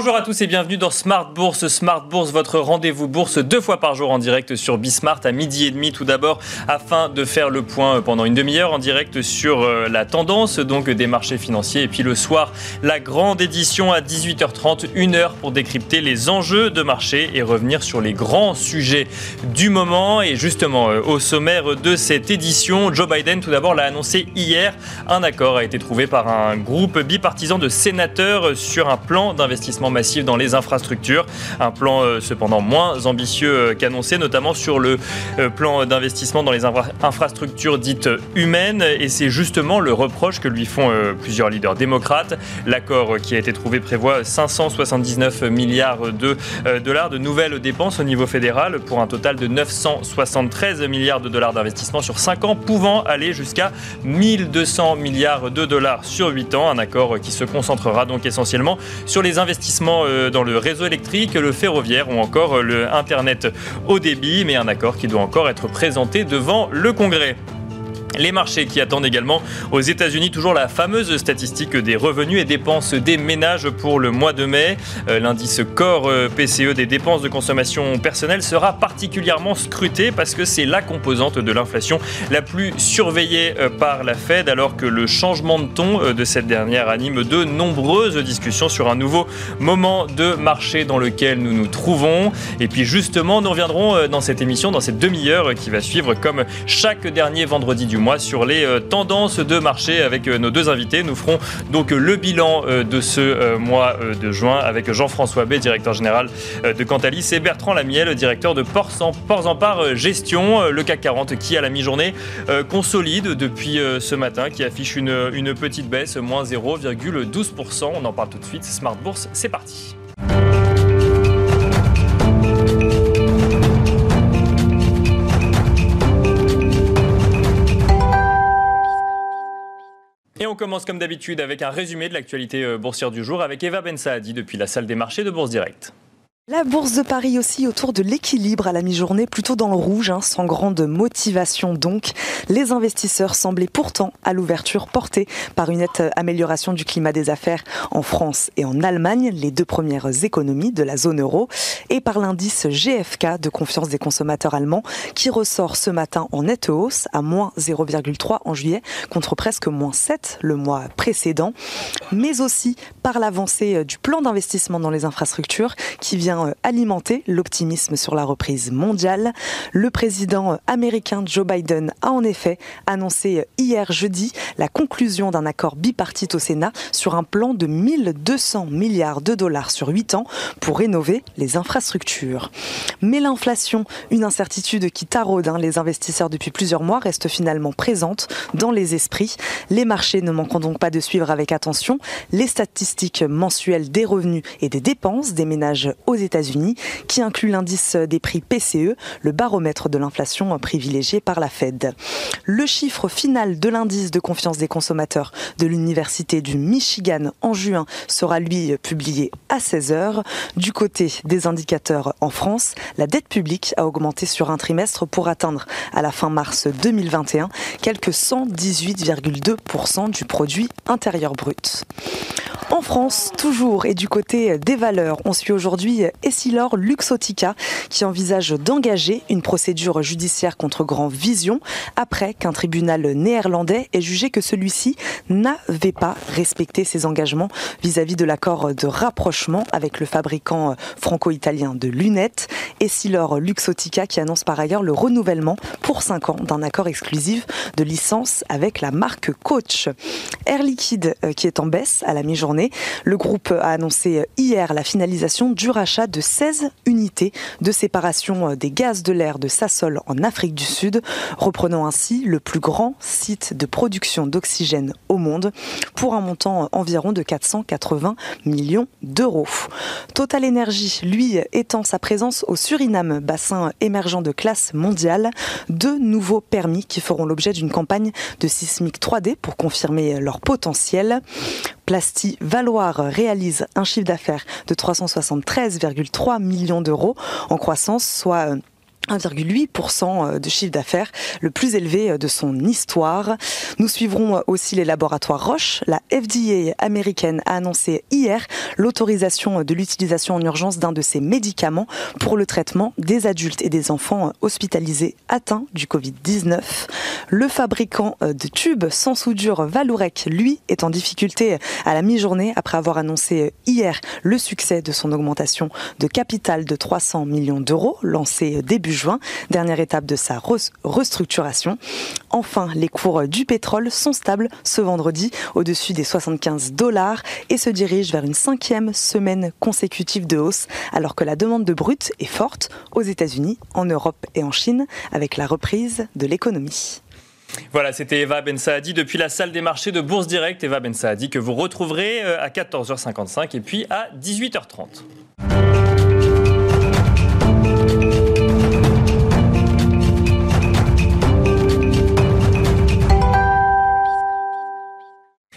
Bonjour à tous et bienvenue dans Smart Bourse. Smart Bourse, votre rendez-vous bourse deux fois par jour en direct sur Bismart à midi et demi. Tout d'abord afin de faire le point pendant une demi-heure en direct sur euh, la tendance donc des marchés financiers. Et puis le soir la grande édition à 18h30, une heure pour décrypter les enjeux de marché et revenir sur les grands sujets du moment. Et justement euh, au sommaire de cette édition, Joe Biden tout d'abord l'a annoncé hier, un accord a été trouvé par un groupe bipartisan de sénateurs sur un plan d'investissement massif dans les infrastructures. Un plan euh, cependant moins ambitieux euh, qu'annoncé, notamment sur le euh, plan d'investissement dans les infrastructures dites humaines. Et c'est justement le reproche que lui font plusieurs leaders démocrates. L'accord qui a été trouvé prévoit 579 milliards de dollars de nouvelles dépenses au niveau fédéral pour un total de 973 milliards de dollars d'investissement sur 5 ans, pouvant aller jusqu'à 1200 milliards de dollars sur 8 ans. Un accord qui se concentrera donc essentiellement sur les investissements euh, dans le réseau électrique, le ferroviaire ou encore euh, le Internet haut débit, mais un accord qui doit encore être présenté devant le Congrès. Les marchés qui attendent également aux États-Unis toujours la fameuse statistique des revenus et dépenses des ménages pour le mois de mai. Euh, l'indice Core euh, PCE des dépenses de consommation personnelle sera particulièrement scruté parce que c'est la composante de l'inflation la plus surveillée euh, par la Fed alors que le changement de ton de cette dernière anime de nombreuses discussions sur un nouveau moment de marché dans lequel nous nous trouvons. Et puis justement, nous reviendrons dans cette émission, dans cette demi-heure qui va suivre comme chaque dernier vendredi du mois sur les euh, tendances de marché avec euh, nos deux invités. Nous ferons donc le bilan euh, de ce mois de juin avec Jean-François B, directeur général de Cantalis, et Bertrand Lamiel, directeur de Ports en Part Gestion. Le CAC 40 qui, à la mi-journée, consolide depuis ce matin, qui affiche une, une petite baisse, moins 0,12%. On en parle tout de suite. Smart Bourse, c'est parti. Commence comme d'habitude avec un résumé de l'actualité euh, boursière du jour avec Eva Ben Saadi depuis la salle des marchés de Bourse Direct. La bourse de Paris aussi autour de l'équilibre à la mi-journée, plutôt dans le rouge, hein, sans grande motivation donc. Les investisseurs semblaient pourtant à l'ouverture portés par une nette amélioration du climat des affaires en France et en Allemagne, les deux premières économies de la zone euro, et par l'indice GFK de confiance des consommateurs allemands qui ressort ce matin en nette hausse à moins 0,3 en juillet contre presque moins 7 le mois précédent, mais aussi par l'avancée du plan d'investissement dans les infrastructures qui vient euh, alimenter l'optimisme sur la reprise mondiale. Le président euh, américain Joe Biden a en effet annoncé euh, hier jeudi la conclusion d'un accord bipartite au Sénat sur un plan de 1200 milliards de dollars sur 8 ans pour rénover les infrastructures. Mais l'inflation, une incertitude qui taraude hein, les investisseurs depuis plusieurs mois, reste finalement présente dans les esprits. Les marchés ne manqueront donc pas de suivre avec attention les statistiques mensuelles des revenus et des dépenses des ménages aux États États-Unis, qui inclut l'indice des prix PCE, le baromètre de l'inflation privilégié par la Fed. Le chiffre final de l'indice de confiance des consommateurs de l'Université du Michigan en juin sera lui publié à 16h. Du côté des indicateurs en France, la dette publique a augmenté sur un trimestre pour atteindre à la fin mars 2021 quelques 118,2% du produit intérieur brut. En France, toujours, et du côté des valeurs, on suit aujourd'hui Essilor Luxotica qui envisage d'engager une procédure judiciaire contre Grand Vision après qu'un tribunal néerlandais ait jugé que celui-ci n'avait pas respecté ses engagements vis-à-vis de l'accord de rapprochement avec le fabricant franco-italien de lunettes. Essilor Luxotica qui annonce par ailleurs le renouvellement pour 5 ans d'un accord exclusif de licence avec la marque Coach. Air Liquide euh, qui est en baisse à la mi-journée. Le groupe a annoncé hier la finalisation du rachat de 16 unités de séparation des gaz de l'air de Sassol en Afrique du Sud, reprenant ainsi le plus grand site de production d'oxygène au monde pour un montant environ de 480 millions d'euros. Total Energy, lui, étend sa présence au Suriname, bassin émergent de classe mondiale, deux nouveaux permis qui feront l'objet d'une campagne de sismique 3D pour confirmer leur potentiel. Plasti Valoir réalise un chiffre d'affaires de 373,3 millions d'euros en croissance, soit 1,8% euh, de chiffre d'affaires, le plus élevé euh, de son histoire. Nous suivrons euh, aussi les laboratoires Roche. La FDA américaine a annoncé hier l'autorisation de l'utilisation en urgence d'un de ses médicaments pour le traitement des adultes et des enfants hospitalisés atteints du Covid-19. Le fabricant de tubes sans soudure Valourec, lui, est en difficulté à la mi-journée après avoir annoncé hier le succès de son augmentation de capital de 300 millions d'euros lancée début juin, dernière étape de sa restructuration. Enfin, les cours du pétrole sont stables ce vendredi au-dessus des 75 dollars et se dirigent vers une cinquième semaine consécutive de hausse alors que la demande de brut est forte aux États-Unis, en Europe et en Chine avec la reprise de l'économie. Voilà, c'était Eva Ben Saadi depuis la salle des marchés de Bourse Direct. Eva Ben Saadi que vous retrouverez euh, à 14h55 et puis à 18h30.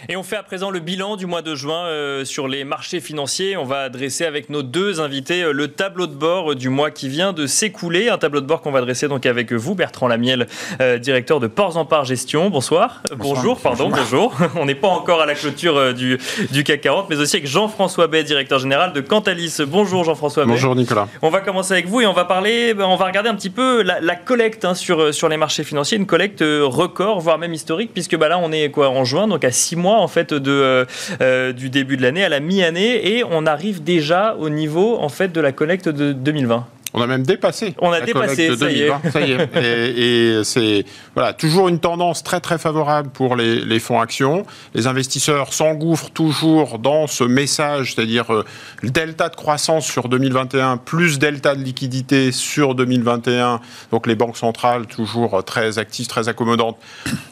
Et on fait à présent le bilan du mois de juin euh, sur les marchés financiers. On va dresser avec nos deux invités euh, le tableau de bord du mois qui vient de s'écouler. Un tableau de bord qu'on va dresser donc avec vous, Bertrand Lamiel, euh, directeur de Ports en Part Gestion. Bonsoir. bonjour, pardon, bonjour. on n'est pas encore à la clôture du, du, CAC 40, mais aussi avec Jean-François Bay, directeur général de Cantalis. Bonjour Jean-François Bay. Bonjour Nicolas. On va commencer avec vous et on va parler, ben, on va regarder un petit peu la, collecte hein, sur, sur les marchés financiers, une collecte record, voire même historique, puisque bah, là on est quoi en juin, donc à six mois en fait euh, euh, du début de l'année à la mi-année et on arrive déjà au niveau en fait de la collecte de 2020. On a même dépassé. On a dépassé, ça y est. Ça y est. Et, c'est voilà, toujours une tendance très très favorable pour les, fonds actions. Les investisseurs s'engouffrent toujours dans ce message, c'est-à-dire euh, le delta de croissance sur 2021 plus delta de liquidité sur 2021. Donc les banques centrales toujours très actives, très accommodantes,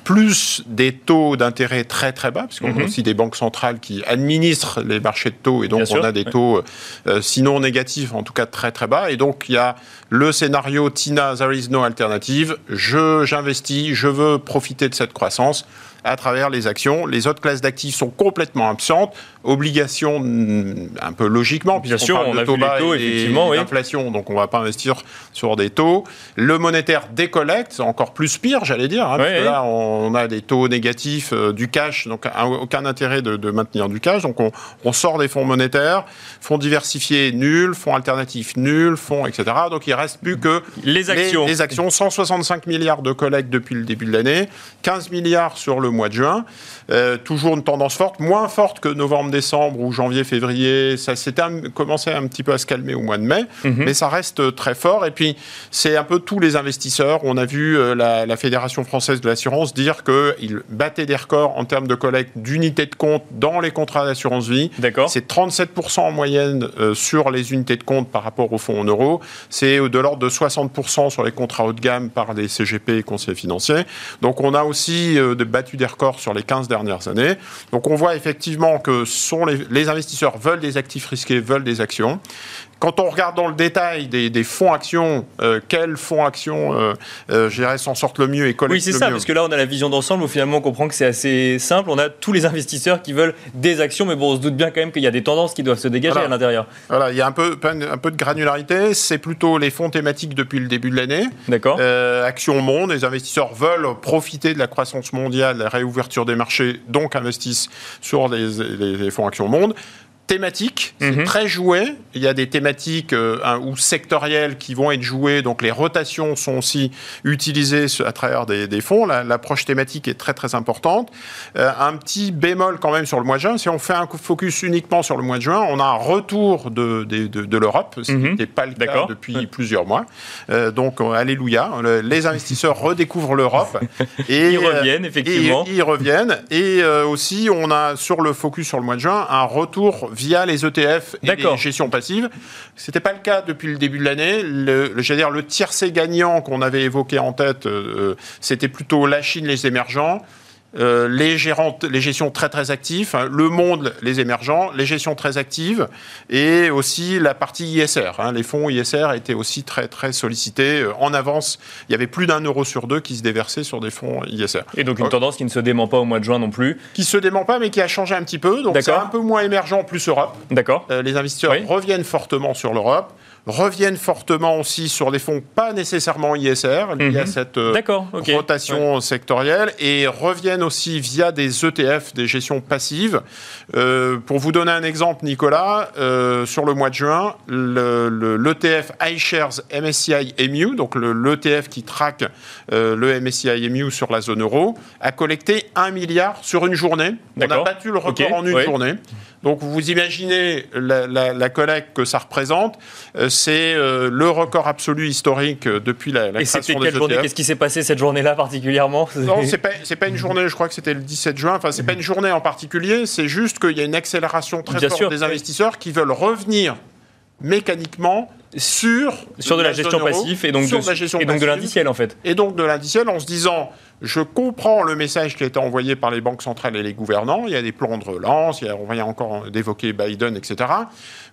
plus des taux d'intérêt très très bas, puisqu'on a mhm. aussi des banques centrales qui administrent les marchés de taux et donc on a des taux euh, sinon négatifs, en tout cas très très bas. Et donc il y a le scénario Tina, there is no alternative. Je, j'investis, je veux profiter de cette croissance à travers les actions. Les autres classes d'actifs sont complètement absentes. Obligations, mm, un peu logiquement, sûr, on de a taux bas taux, et, d'inflation, donc on ne va pas investir sur des taux. Le monétaire décollecte, c'est encore plus pire, j'allais dire, hein, parce que là, on a des taux négatifs euh, du cash, donc aucun intérêt de, maintenir du cash. Donc on, sort des fonds monétaires, fonds diversifiés nuls, fonds alternatifs nuls, fonds, etc. Donc il reste plus que les actions. Les, les actions, 165 milliards de collecte depuis le début de l'année, 15 milliards sur le mois de juin. Euh, toujours une tendance forte, moins forte que novembre-décembre ou janvier-février. Ça s'était commencé un petit peu à se calmer au mois de mai, mhm. mais ça reste très fort. Et puis, c'est un peu tous les investisseurs. On a vu euh, la, Fédération française de l'assurance dire qu'ils battaient des records en termes de collecte d'unités de compte dans les contrats d'assurance vie. C'est 37% en moyenne euh, sur les unités de compte par rapport au fonds en euros. C'est de l'ordre de 60% sur les contrats haut de gamme par les CGP et conseillers financiers. Donc, on a aussi battu des records sur les 15 dernières années. Donc on voit effectivement que sont les, investisseurs veulent des actifs risqués, veulent des actions. Quand on regarde dans le détail des, fonds actions, euh, quels fonds actions, euh, euh, s'en sortent le mieux et collectent Oui, c'est ça, parce que là, on a la vision d'ensemble où finalement, on comprend que c'est assez simple. On a tous les investisseurs qui veulent des actions, mais bon, on se doute bien quand même qu'il y a des tendances qui doivent se dégager à l'intérieur. Voilà, il y a un peu, un peu de granularité. C'est plutôt les fonds thématiques depuis le début de l'année. D'accord. Euh, Action Monde, les investisseurs veulent profiter de la croissance mondiale, la réouverture des marchés, donc investissent sur les, les fonds Action Monde thématiques, c'est mhm. très joué. Il y a des thématiques euh, ou sectorielles qui vont être jouées, donc les rotations sont aussi utilisées à travers des, fonds. L'approche thématique est très très importante. Euh, un petit bémol quand même sur le mois de juin, si on fait un focus uniquement sur le mois de juin, on a un retour de, de, de, l'Europe, ce qui mhm. n'était pas le cas depuis plusieurs mois. Euh, donc, alléluia, les investisseurs redécouvrent l'Europe. et ils reviennent, effectivement. Et, ils reviennent. Et aussi, on a sur le focus sur le mois de juin un retour via les ETF et les gestions passives. Ce n'était pas le cas depuis le début de l'année. Le, le, dire, le tiercé gagnant qu'on avait évoqué en tête, euh, euh, c'était plutôt la Chine, les émergents euh, les, gérantes, les gestions très très actives, hein, le monde, les émergents, les gestions très actives et aussi la partie ISR. Hein. les fonds ISR étaient aussi très très sollicités euh, en avance. Il y avait plus d'un euro sur deux qui se déversaient sur des fonds ISR. Et donc une tendance qui ne se dément pas au mois de juin non plus Qui se dément pas mais qui a changé un petit peu. Donc c'est un peu moins émergent, plus Europe. D'accord. Euh, les investisseurs reviennent fortement sur l'Europe reviennent fortement aussi sur des fonds pas nécessairement ISR, liés à mhm. cette euh, rotation sectorielle, et reviennent aussi via des ETF, des gestions passives. Euh, pour vous donner un exemple, Nicolas, euh, sur le mois de juin, l'ETF le, iShares MSCI EMU, donc l'ETF qui traque le MSCI EMU sur la zone euro, a collecté 1 milliard sur une journée. On a battu le record en une journée. Donc vous imaginez la, collecte que ça représente. Euh, c'est euh, le record absolu historique euh, depuis la, la Et c'était quelle journée Qu'est-ce qui s'est passé cette journée-là particulièrement? Non, c'est pas, pas une journée. Je crois que c'était le 17 juin. Enfin, c'est pas une journée en particulier. C'est juste qu'il y a une accélération très forte des investisseurs qui veulent revenir mécaniquement sur sur de la, gestion passive et donc de, et donc de l'indiciel en fait. Et donc de l'indiciel en se disant je comprends le message qui a été envoyé par les banques centrales et les gouvernants. Il y a des plans de relance, il y a, on vient encore d'évoquer Biden, etc.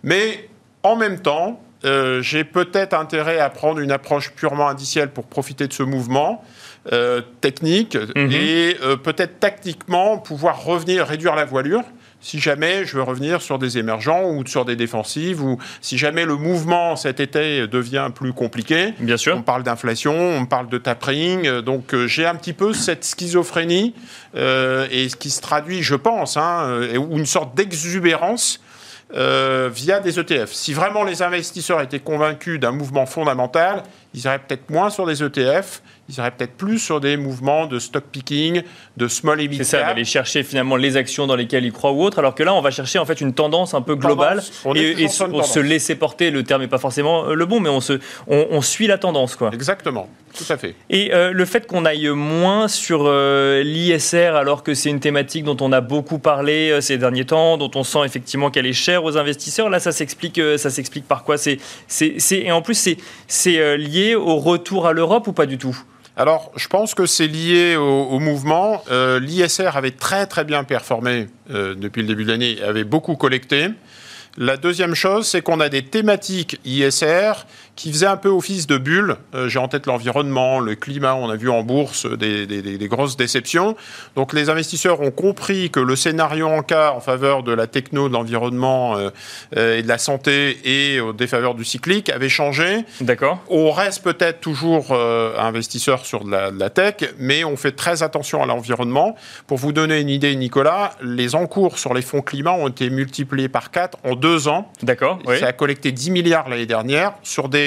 Mais en même temps, euh, j'ai peut-être intérêt à prendre une approche purement indicielle pour profiter de ce mouvement. Euh, technique mhm. et euh, peut-être tactiquement pouvoir revenir réduire la voilure si jamais je veux revenir sur des émergents ou sur des défensives, ou si jamais le mouvement cet été devient plus compliqué. Bien sûr. On parle d'inflation, on parle de tapering. Donc euh, j'ai un petit peu cette schizophrénie, euh, et ce qui se traduit, je pense, hein, euh, ou une sorte d'exubérance via des ETF. Si vraiment les investisseurs étaient convaincus d'un mouvement fondamental, ils iraient peut-être moins sur des ETF ils seraient peut-être plus sur des mouvements de stock picking, de small et C'est ça, d'aller chercher finalement les actions dans lesquelles ils croient ou autres, alors que là, on va chercher en fait une tendance un peu globale et, se laisser porter. Le terme n'est pas forcément euh, le bon, mais on, se, on, suit la tendance, quoi. Exactement, tout à fait. Et euh, le fait qu'on aille moins sur euh, l'ISR, alors que c'est une thématique dont on a beaucoup parlé ces derniers temps, dont on sent effectivement qu'elle est chère aux investisseurs, là, ça s'explique, ça s'explique par quoi? C'est, c'est, et en plus, c'est, c'est lié au retour à l'Europe ou pas du tout? Alors, je pense que c'est lié au, mouvement. Euh, L'ISR avait très très bien performé euh, depuis le début de l'année, avait beaucoup collecté. La deuxième chose, c'est qu'on a des thématiques ISR qui faisait un peu office de bulle. Euh, j'ai en tête l'environnement, le climat, on a vu en bourse des, des, grosses déceptions. Donc les investisseurs ont compris que le scénario en cas en faveur de la techno, de l'environnement euh, euh, et de la santé et au défaveur du cyclique avait changé. D'accord. On reste peut-être toujours investisseur sur de la, de la, tech, mais on fait très attention à l'environnement. Pour vous donner une idée, Nicolas, les encours sur les fonds climat ont été multipliés par 4 en deux ans. D'accord. Ça a collecté 10 milliards l'année dernière sur des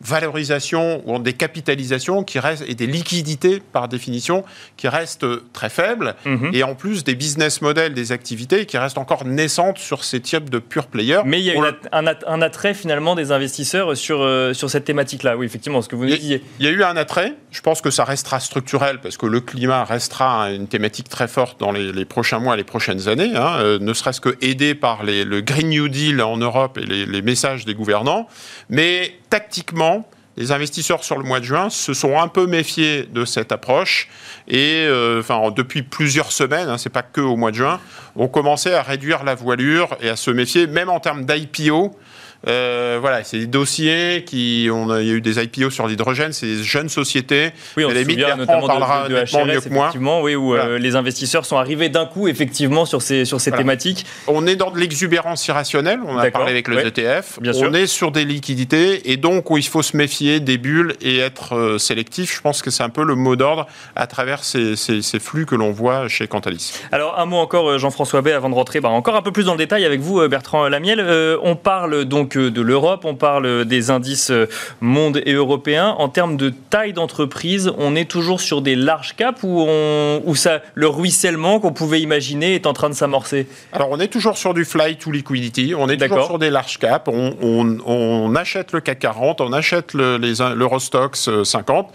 valorisation ou des capitalisations qui restent et des liquidités par définition qui restent très faibles mhm. et en plus des business models des activités qui restent encore naissantes sur ces types de pure players. Mais il y a un, attrait finalement des investisseurs sur, euh, sur cette thématique-là. Oui, effectivement, ce que vous nous disiez. Il y a eu un attrait. Je pense que ça restera structurel parce que le climat restera une thématique très forte dans les, prochains mois, les prochaines années, hein, euh, ne serait-ce que aidé par les, le Green New Deal en Europe et les, les messages des gouvernants. Mais tactiquement, les investisseurs sur le mois de juin se sont un peu méfiés de cette approche et euh, depuis plusieurs semaines, hein, c'est pas que au mois de juin, ont commencé à réduire la voilure et à se méfier, même en termes d'IPO. Euh, voilà, c'est des dossiers qui. On a, il y a eu des IPO sur l'hydrogène, c'est des jeunes sociétés. Oui, on se souvient notamment de, de, HRS, mieux que moi. Oui, où euh, les investisseurs sont arrivés d'un coup, effectivement, sur ces, sur ces thématiques. On est dans de l'exubérance irrationnelle, on a parlé avec le ETF. Bien on est sur des liquidités, et donc où il faut se méfier des bulles et être euh, sélectif. Je pense que c'est un peu le mot d'ordre à travers ces, ces, ces flux que l'on voit chez Cantalis. Alors, un mot encore, Jean-François Bay, avant de rentrer bah, encore un peu plus dans le détail avec vous, Bertrand Lamiel. on parle donc de l'Europe, on parle des indices euh, monde et européens. En termes de taille d'entreprise, on est toujours sur des larges caps on, ça, le ruissellement qu'on pouvait imaginer est en train de s'amorcer? Alors on est toujours sur du fly to liquidity, on est toujours sur des larges caps, on, achète le CAC 40, on achète l'Eurostox 50.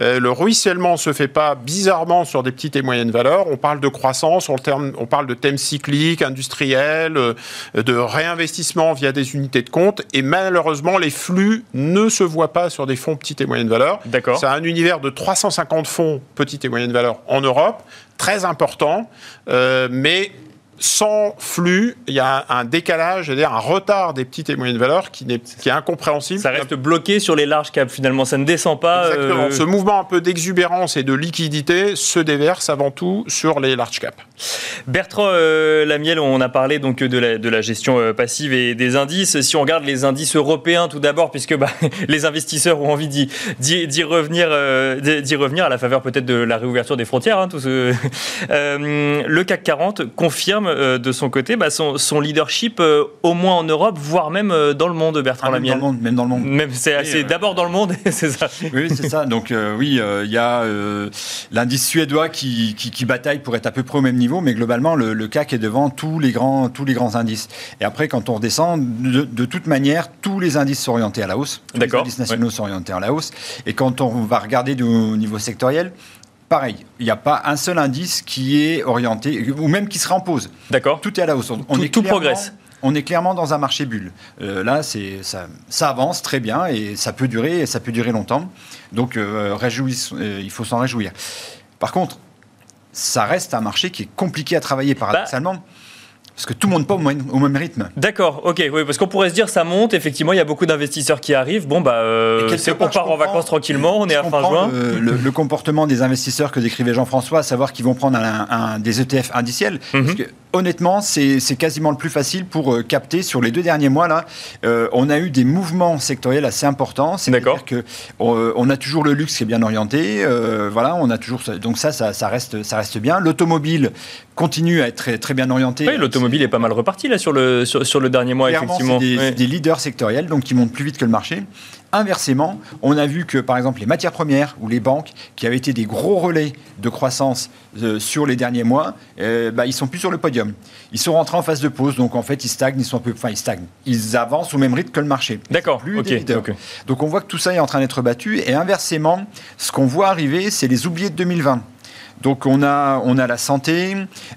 Euh, euh, le ruissellement se fait pas bizarrement sur des petites et moyennes valeurs, on parle de croissance, on, on parle de thèmes cycliques, industriels, de réinvestissement via des unités de compte. Et malheureusement, les flux ne se voient pas sur des fonds petites et moyennes valeurs. D'accord. C'est un univers de 350 fonds petites et moyennes valeurs en Europe, très important, euh, mais sans flux, il y a un décalage, c'est-à-dire un retard des petites et moyennes valeurs qui, est, qui est incompréhensible. Ça reste bloqué sur les larges caps finalement, ça ne descend pas. Exactement. euh, Ce mouvement un peu d'exubérance et de liquidité se déverse avant tout sur les large caps. Bertrand euh, Lamiel, on a parlé donc de la, de la gestion euh, passive et des indices. Si on regarde les indices européens tout d'abord, puisque bah, les investisseurs ont envie d'y, d'y- d'y revenir, euh, d'y revenir à la faveur peut-être de la réouverture des frontières. hein, tout ce- le CAC 40 confirme euh, de son côté bah, son, son leadership euh, au moins en Europe, voire même euh, dans le monde, Bertrand Ah, même, dans Lamiel. le monde, même dans le monde. Même c'est, euh, d'abord dans le monde, c'est ça. Oui, c'est ça. Donc euh, oui, euh, il y a euh, l'indice suédois qui, qui, qui bataille pour être à peu près au même niveau, mais globalement, le, le CAC est devant tous les, grands, tous les grands indices. Et après, quand on redescend, de, de toute manière, tous les indices sont orientés à la hausse. Tous D'accord, Les indices nationaux sont orientés à la hausse. Et quand on va regarder du, au niveau sectoriel, pareil, il n'y a pas un seul indice qui est orienté, ou même qui sera en pause. D'accord. Tout est à la hausse. On Tout- est tout progresse. On est clairement dans un marché bulle. Euh, là, c'est ça, ça avance très bien et ça peut durer, et ça peut durer longtemps. Donc, euh, réjouissons- euh, il faut s'en réjouir. Par contre, ça reste un marché qui est compliqué à travailler Bah, paradoxalement, parce que tout le monde pas au même, au même rythme. D'accord, ok, oui, parce qu'on pourrait se dire ça monte, effectivement, il y a beaucoup d'investisseurs qui arrivent. Bon, bah, euh, on part, en vacances tranquillement, on est à fin juin. Le, le- le comportement des investisseurs que décrivait Jean-François, à savoir qu'ils vont prendre un, un- des ETF indiciels. Mhm. Parce que, honnêtement, c'est c'est quasiment le plus facile pour euh, capter. Sur les deux derniers mois, là, euh, on a eu des mouvements sectoriels assez importants. D'accord. C'est-à-dire que euh, on a toujours le luxe qui est bien orienté. voilà, on a toujours donc ça, ça, ça reste, ça reste bien. L'automobile continue à être très, très bien orienté. Oui, l'automobile est pas mal reparti là sur le, sur, sur le dernier mois, Clairement, effectivement. des, des leaders sectoriels, donc qui montent plus vite que le marché. Inversement, on a vu que, par exemple, les matières premières ou les banques, qui avaient été des gros relais de croissance euh, sur les derniers mois, euh, bah, ils sont plus sur le podium. Ils sont rentrés en phase de pause, donc en fait, ils stagnent, ils sont un peu, enfin, ils stagnent. Ils avancent au même rythme que le marché. D'accord, Plus ok, des leaders. ok. Donc on voit que tout ça est en train d'être battu. Et inversement, ce qu'on voit arriver, c'est les oubliés de 2020. Donc on a, on a la santé,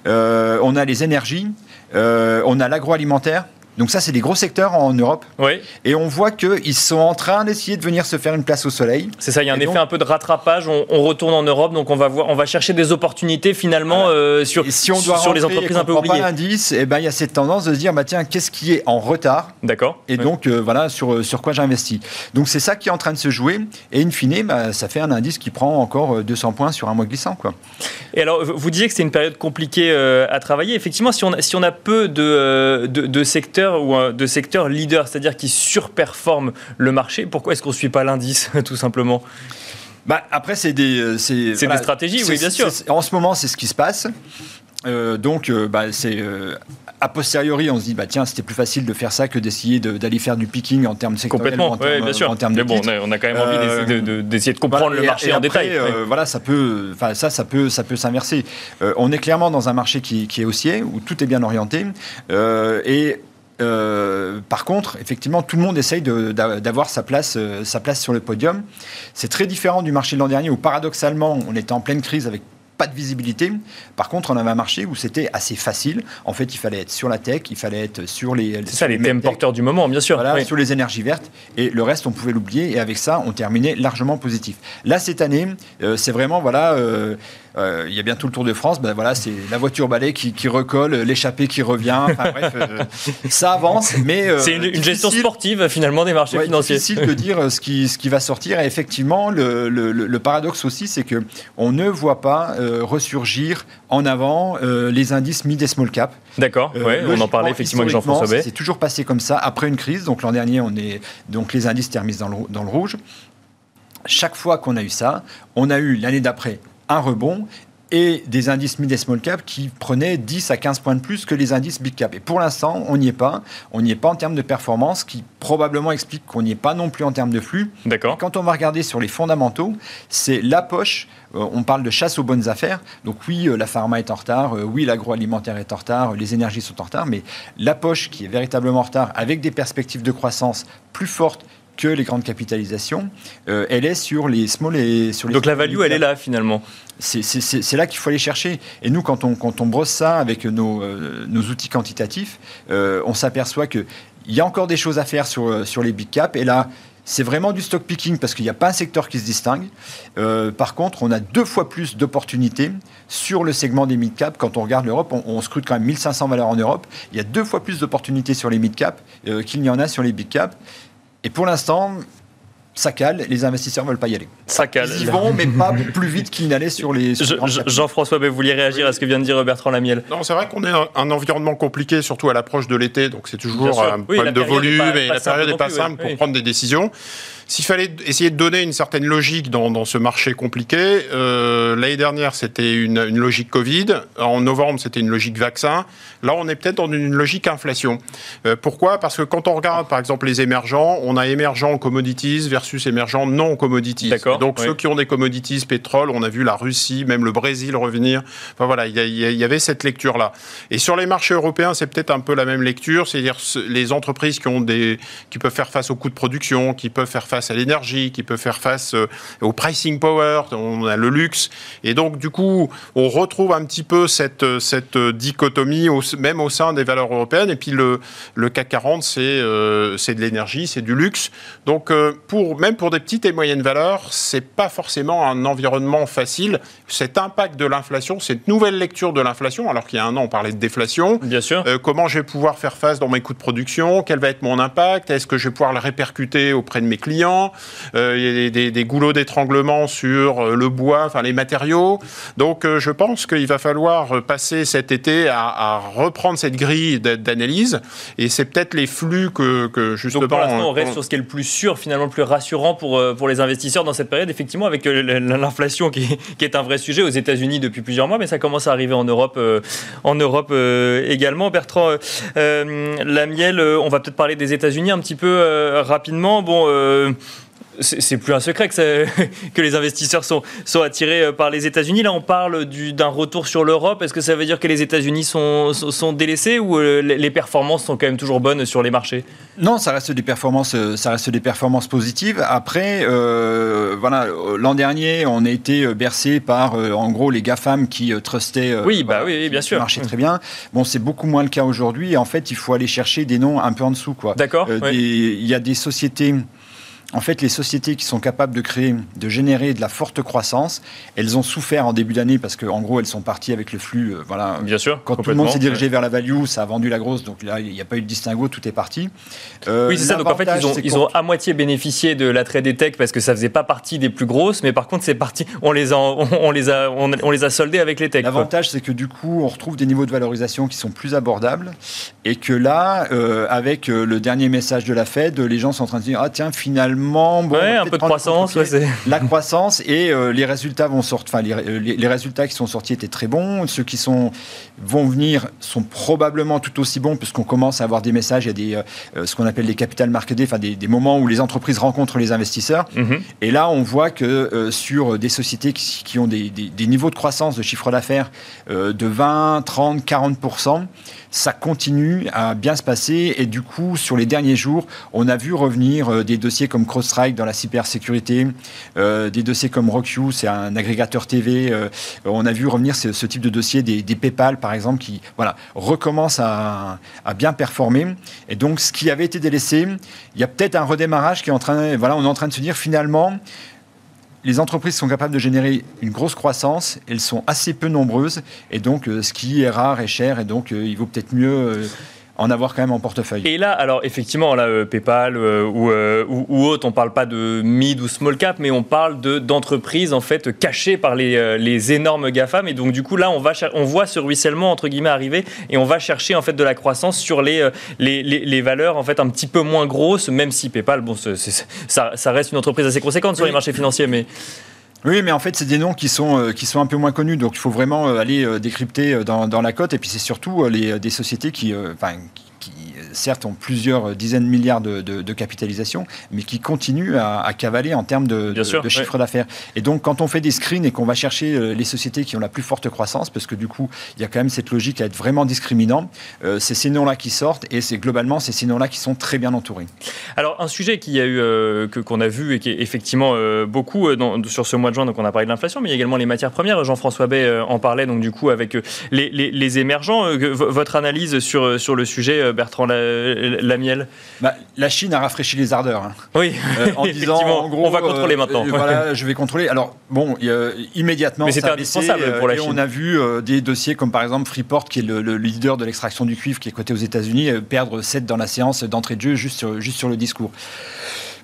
euh, on a les énergies, on a l'agroalimentaire. Donc ça, c'est des gros secteurs en Europe. Oui, Et on voit qu'ils sont en train d'essayer de venir se faire une place au soleil. c'est ça, il y a un Et effet donc- un peu de rattrapage. On, on retourne en Europe, donc on va, voir, on va chercher des opportunités finalement euh, sur, Et si on doit sur les et entreprises qu'on un peu oubliées. l'indice, eh ben, il y a cette tendance de se dire, bah, tiens, qu'est-ce qui est en retard? D'accord. Et donc, euh, voilà, sur, sur quoi j'investis. Donc, c'est ça qui est en train de se jouer. Et in fine, bah, ça fait un indice qui prend encore euh, 200 points sur un mois glissant. Quoi. Et alors, vous disiez que c'était une période compliquée euh, à travailler. Effectivement, si on a, si on a peu de, euh, de, de secteurs ou de secteurs leaders, c'est-à-dire qui surperforment le marché, pourquoi est-ce qu'on ne suit pas l'indice, tout simplement? Bah, après, c'est des, euh, c'est, C'est des stratégies, oui, bien sûr. En ce moment, c'est ce qui se passe. Euh, donc, euh, bah, c'est euh, a posteriori, on se dit, bah tiens, c'était plus facile de faire ça que d'essayer de- d'aller faire du picking en termes sectoriels, Complètement, en termes, oui, bien sûr. en termes de Mais bon, on a, quand même envie d'essayer de, comprendre Voilà, le marché et en après, détail. Ouais. Voilà, ça peut, enfin ça, ça peut, ça peut s'inverser. On est clairement dans un marché qui, qui est haussier où tout est bien orienté et euh, par contre, effectivement, tout le monde essaye d'avoir sa place, euh, sa place sur le podium. C'est très différent du marché de l'an dernier où paradoxalement, on était en pleine crise avec pas de visibilité. Par contre, on avait un marché où c'était assez facile. En fait, il fallait être sur la tech, il fallait être sur les. C'est ça, les thèmes porteurs du moment, bien sûr. Voilà, Oui. sur les énergies vertes. Et le reste, on pouvait l'oublier. Et avec ça, on terminait largement positif. Là, cette année, euh, c'est vraiment, voilà, euh, il y a bientôt le Tour de France. Ben, voilà, c'est la voiture balai qui, qui recolle, l'échappée qui revient. Enfin, bref, euh, ça avance. Mais euh, C'est une, une gestion sportive, finalement, des marchés Ouais, financiers. difficile de dire ce qui, ce qui va sortir. Et effectivement, le, le- le- le paradoxe aussi, c'est que on ne voit pas ressurgir en avant les indices mid et small cap. D'accord, ouais, on en parlait effectivement avec Jean-François Bay. C'est toujours passé comme ça après une crise. Donc l'an dernier, on est donc les indices remis dans le, dans le rouge. Chaque fois qu'on a eu ça, on a eu l'année d'après un rebond et des indices mid et small cap qui prenaient 10 à 15 points de plus que les indices big cap. Et pour l'instant, on n'y est pas. On n'y est pas en termes de performance, qui probablement explique qu'on n'y est pas non plus en termes de flux. D'accord. Quand on va regarder sur les fondamentaux, c'est la poche. Euh, on parle de chasse aux bonnes affaires. Donc oui, euh, la pharma est en retard. euh, oui, l'agroalimentaire est en retard. les énergies sont en retard. Mais la poche qui est véritablement en retard, avec des perspectives de croissance plus fortes que les grandes capitalisations, elle est sur les small et sur les. Donc la value, elle est là finalement. C'est là qu'il faut aller chercher. Et nous, quand on, quand on brosse ça avec nos, nos outils quantitatifs, on s'aperçoit qu'il y a encore des choses à faire sur, sur les big caps. Et là, c'est vraiment du stock picking parce qu'il n'y a pas un secteur qui se distingue. Euh, par contre, on a deux fois plus d'opportunités sur le segment des mid-cap. Quand on regarde l'Europe, on, scrute quand même 1500 valeurs en Europe. Il y a deux fois plus d'opportunités sur les mid-cap euh, qu'il n'y en a sur les big-cap. Et pour l'instant, ça cale, les investisseurs ne veulent pas y aller. Ça cale. Ils y vont, mais pas plus vite qu'ils n'allaient sur les. Jean-François, vous vouliez réagir à ce que vient de dire Bertrand Lamiel Non, c'est vrai qu'on est un, un, environnement compliqué, surtout à l'approche de l'été, donc c'est toujours un problème de volume et la période n'est pas simple pour prendre des décisions. S'il fallait essayer de donner une certaine logique dans, dans ce marché compliqué, euh, l'année dernière c'était une, une, logique Covid, en novembre c'était une logique vaccin, là on est peut-être dans une logique inflation. Euh, pourquoi? Parce que quand on regarde par exemple les émergents, on a émergents commodities versus émergents non commodities. Donc ceux qui ont des commodities, pétrole, on a vu la Russie, même le Brésil revenir. Enfin voilà, il y, y, avait cette lecture là. Et sur les marchés européens, c'est peut-être un peu la même lecture, c'est-à-dire les entreprises qui ont des, qui peuvent faire face aux coûts de production, qui peuvent faire face à l'énergie, qui peut faire face euh, au pricing power, on a le luxe. Et donc, du coup, on retrouve un petit peu cette, euh, cette dichotomie, même au sein des valeurs européennes. Et puis, le, le CAC 40, c'est euh, c'est de l'énergie, c'est du luxe. Donc, pour, même pour des petites et moyennes valeurs, c'est pas forcément un environnement facile. Cet impact de l'inflation, cette nouvelle lecture de l'inflation, alors qu'il y a un an, on parlait de déflation. Bien sûr. comment je vais pouvoir faire face dans mes coûts de production? Quel va être mon impact? Est-ce que je vais pouvoir le répercuter auprès de mes clients? Euh, il y a des, goulots d'étranglement sur euh, le bois, enfin les matériaux. Donc euh, je pense qu'il va falloir passer cet été à, reprendre cette grille d'analyse. Et c'est peut-être les flux que, justement. Donc pour l'instant, on reste sur ce qui est le plus sûr, finalement le plus rassurant pour, pour les investisseurs dans cette période, effectivement, avec l'inflation qui, qui, est un vrai sujet aux États-Unis depuis plusieurs mois, mais ça commence à arriver en Europe, en Europe également. Bertrand Lamiel, on va peut-être parler des États-Unis un petit peu rapidement. Bon c'est plus un secret que, que, les investisseurs sont, sont attirés euh, par les États-Unis. Là, on parle d'un retour sur l'Europe. Est-ce que ça veut dire que les États-Unis sont, sont, délaissés ou euh, les performances sont quand même toujours bonnes sur les marchés? Non, ça reste des performances, euh, ça reste des performances positives. Après, voilà, l'an dernier, on a été bercé par, en gros, les GAFAM qui trustaient. oui, bah oui, bien sûr. Marchaient très bien. Bon, c'est beaucoup moins le cas aujourd'hui. En fait, il faut aller chercher des noms un peu en dessous, quoi. D'accord. Il y a des sociétés en fait, les sociétés qui sont capables de créer, de générer de la forte croissance, elles ont souffert en début d'année parce qu'en gros, elles sont parties avec le flux. Euh, voilà. Bien sûr. Quand tout le monde s'est dirigé vers la value, ça a vendu la grosse, donc là, il n'y a pas eu de distinguo, tout est parti. Euh, oui, c'est ça. Donc en fait, ils ont, ils ont, à moitié bénéficié de l'attrait des techs parce que ça faisait pas partie des plus grosses, mais par contre, c'est parti. On les a, on, les a, on, les a soldés avec les techs. L'avantage, c'est que du coup, on retrouve des niveaux de valorisation qui sont plus abordables et que là, euh, avec le dernier message de la Fed, les gens sont en train de dire ah tiens, finalement, bon un peu de croissance. la croissance et euh, les résultats vont sortir. Enfin, les, résultats qui sont sortis étaient très bons. Ceux qui sont vont venir sont probablement tout aussi bons puisqu'on commence à avoir des messages. Il y a des euh, ce qu'on appelle les capital market day, enfin des, moments où les entreprises rencontrent les investisseurs. Mhm. Et là, on voit que euh, sur des sociétés qui, ont des, des, niveaux de croissance de chiffre d'affaires de 20, 30, 40 ça continue à bien se passer. Et du coup, sur les derniers jours, on a vu revenir euh, des dossiers comme CrowdStrike dans la cybersécurité, euh, des dossiers comme RockU, c'est un agrégateur TV. Euh, on a vu revenir ce, type de dossier des, PayPal, par exemple, qui voilà, recommencent à, bien performer. Et donc, ce qui avait été délaissé, il y a peut-être un redémarrage qui est en train. Voilà, on est en train de se dire finalement les entreprises sont capables de générer une grosse croissance, elles sont assez peu nombreuses, et donc euh, ce qui est rare est cher, et donc il vaut peut-être mieux en avoir quand même en portefeuille. Et là, alors effectivement, là, euh, PayPal euh, euh, ou, ou, autre, on parle pas de mid ou small cap, mais on parle de d'entreprises en fait cachées par les, les, énormes GAFAM. Et donc du coup, là, on va on voit ce ruissellement entre guillemets arriver et on va chercher en fait de la croissance sur les, les, les, valeurs en fait un petit peu moins grosses, même si PayPal, bon, ça, ça, reste une entreprise assez conséquente sur les marchés financiers, mais oui, mais en fait, c'est des noms qui sont, euh, qui sont un peu moins connus, donc il faut vraiment euh, aller euh, décrypter dans, dans, la cote. Et puis, c'est surtout les, des sociétés qui, qui certes ont plusieurs dizaines de milliards de, de, capitalisation, mais qui continuent à, cavaler en termes de, de chiffre d'affaires. Et donc, quand on fait des screens et qu'on va chercher euh, les sociétés qui ont la plus forte croissance, parce que du coup, il y a quand même cette logique à être vraiment discriminant, euh, c'est ces noms-là qui sortent et c'est globalement c'est ces noms-là qui sont très bien entourés. Alors, un sujet qui a eu, euh, que, qu'on a vu et qui est effectivement beaucoup dans, sur ce mois de juin, donc on a parlé de l'inflation, mais il y a également les matières premières. Jean-François Bay en parlait, donc du coup, avec les, les, les émergents. votre analyse sur, sur le sujet, Bertrand Lamiel bah, La Chine a rafraîchi les ardeurs. Hein. Oui, en disant, en gros, on va contrôler maintenant. voilà, je vais contrôler. Alors, bon, immédiatement, mais c'était indispensable pour la et Chine. On a vu euh, des dossiers comme par exemple Freeport, qui est le, leader de l'extraction du cuivre, qui est coté aux États-Unis, euh, perdre 7 dans la séance d'entrée de jeu juste sur, juste sur le discours.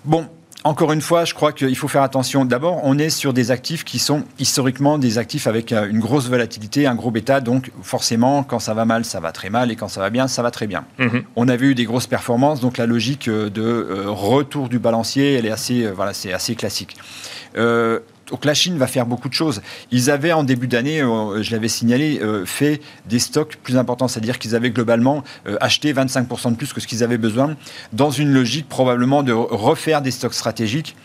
Bon, encore une fois, je crois qu'il faut faire attention. D'abord, on est sur des actifs qui sont historiquement des actifs avec euh, une grosse volatilité, un gros bêta. Donc, forcément, quand ça va mal, ça va très mal. Et quand ça va bien, ça va très bien. Mhm. On a vu des grosses performances. Donc, la logique de retour du balancier, elle est assez, voilà, c'est assez classique. Donc la Chine va faire beaucoup de choses. Ils avaient en début d'année, euh, je l'avais signalé, euh, fait des stocks plus importants, c'est-à-dire qu'ils avaient globalement euh, acheté 25% de plus que ce qu'ils avaient besoin, dans une logique probablement de refaire des stocks stratégiques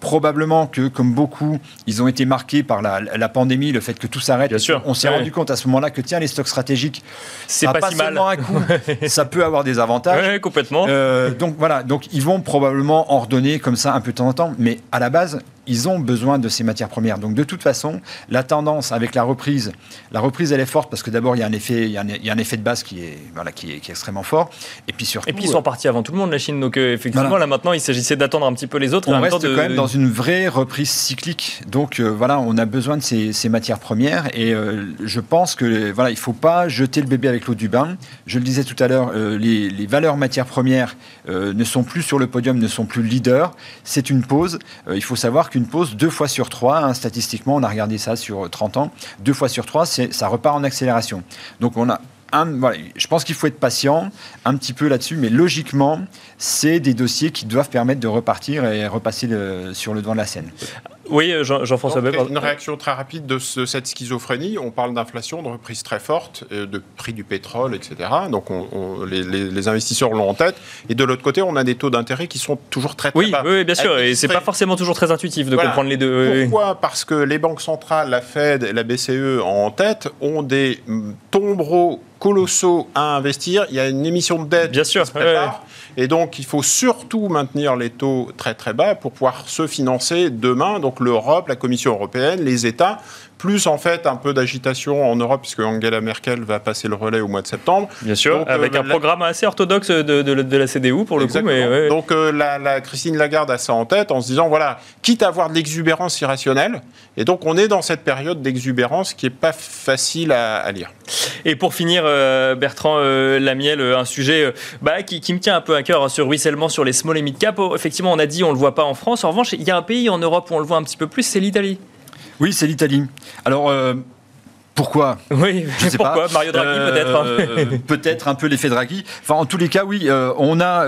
probablement que, comme beaucoup, ils ont été marqués par la, pandémie, le fait que tout s'arrête. On s'est rendu compte à ce moment-là que, tiens, les stocks stratégiques, c'est pas, pas, si mal. Un coup, ça peut avoir des avantages. complètement. Euh, donc voilà, donc ils vont probablement ordonner comme ça un peu de temps en temps, mais à la base, ils ont besoin de ces matières premières. Donc de toute façon, la tendance avec la reprise, la reprise elle est forte parce que d'abord il y a un effet, il y a un, effet de base qui est voilà qui est, extrêmement fort. Et puis surtout. Et puis ils sont partis avant tout le monde la Chine, donc euh, effectivement là maintenant il s'agissait d'attendre un petit peu les autres. On reste quand même dans une vraie reprise cyclique. Donc euh, voilà, on a besoin de ces, matières premières et euh, je pense que voilà, il faut pas jeter le bébé avec l'eau du bain. Je le disais tout à l'heure, euh, les, valeurs matières premières ne sont plus sur le podium, ne sont plus leaders. C'est une pause. il faut savoir qu'une pause, deux fois sur trois, hein, statistiquement, on a regardé ça sur 30 ans, deux fois sur trois, ça repart en accélération. Donc on a je pense qu'il faut être patient un petit peu là-dessus, mais logiquement, c'est des dossiers qui doivent permettre de repartir et repasser sur le devant de la scène. Oui, Jean-François Une réaction très rapide de, cette schizophrénie. On parle d'inflation, de reprise très forte, euh, de prix du pétrole, etc. Donc les, investisseurs l'ont en tête. Et de l'autre côté, on a des taux d'intérêt qui sont toujours très, très oui, bas. Oui, bien sûr. Et c'est pas forcément toujours très intuitif de comprendre les deux. Pourquoi? Parce que les banques centrales, la Fed et la BCE en tête, ont des tombereaux colossaux à investir. Il y a une émission de dette Bien sûr, qui se prépare. Et donc, il faut surtout maintenir les taux très très bas pour pouvoir se financer demain. Donc, l'Europe, la Commission européenne, les États plus en fait un peu d'agitation en Europe, puisque Angela Merkel va passer le relais au mois de septembre. Bien sûr, avec euh, un programme assez orthodoxe de, de, la CDU pour le coup. Mais Donc euh, la, Christine Lagarde a ça en tête en se disant, voilà, quitte à avoir de l'exubérance irrationnelle, et donc on est dans cette période d'exubérance qui n'est pas facile à, lire. Et pour finir, euh, Bertrand Lamiel, un sujet bah, qui, qui, me tient un peu à cœur hein, sur ruissellement sur les small et mid cap. Oh, effectivement, on a dit on ne le voit pas en France. En revanche, il y a un pays en Europe où on le voit un petit peu plus, c'est l'Italie. Oui, c'est l'Italie. Alors. Euh, pourquoi Oui, je sais pourquoi Mario Draghi euh, peut-être. Hein. peut-être un peu l'effet Draghi. Enfin, en tous les cas, oui, euh, on a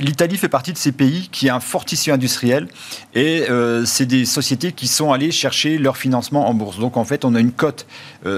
l'Italie fait partie de ces pays qui a un fort tissu industriel et c'est des sociétés qui sont allées chercher leur financement en bourse. Donc en fait, on a une cote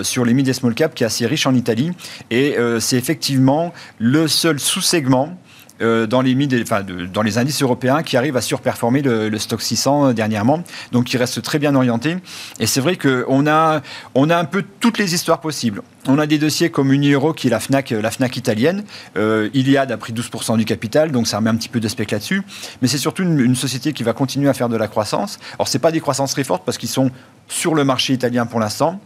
sur les mid et small cap qui est assez riche en Italie et c'est effectivement le seul sous-segment euh, dans, les indices européens qui arrivent à surperformer le, stock 600 euh, dernièrement, donc qui reste très bien orienté. Et c'est vrai qu'on a, on a un peu toutes les histoires possibles. On a des dossiers comme Euro qui est la FNAC, la FNAC italienne. Euh, Iliad a pris 12% du capital, donc ça remet un petit peu de spec là-dessus. Mais c'est surtout une, société qui va continuer à faire de la croissance. Alors, ce pas des croissances très fortes parce qu'ils sont sur le marché italien pour l'instant.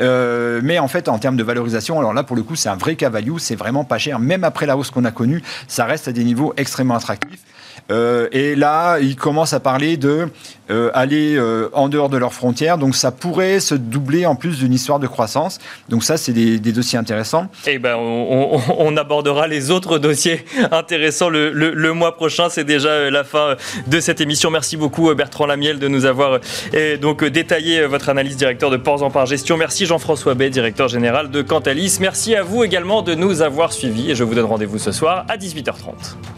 Euh, mais en fait, en termes de valorisation, alors là, pour le coup, c'est un vrai cas value, c'est vraiment pas cher. Même après la hausse qu'on a connue, ça reste à des niveaux extrêmement attractifs. Euh, et là, ils commencent à parler de euh, aller euh, en dehors de leurs frontières. Donc ça pourrait se doubler en plus d'une histoire de croissance. Donc ça, c'est des, dossiers intéressants. Et eh ben, on, abordera les autres dossiers intéressants le, mois prochain. C'est déjà la fin de cette émission. Merci beaucoup Bertrand Lamiel de nous avoir donc détaillé votre analyse directeur de Ports en Part Gestion. Merci Jean-François Bay, directeur général de Cantalis. Merci à vous également de nous avoir suivis et je vous donne rendez-vous ce soir à 18h30.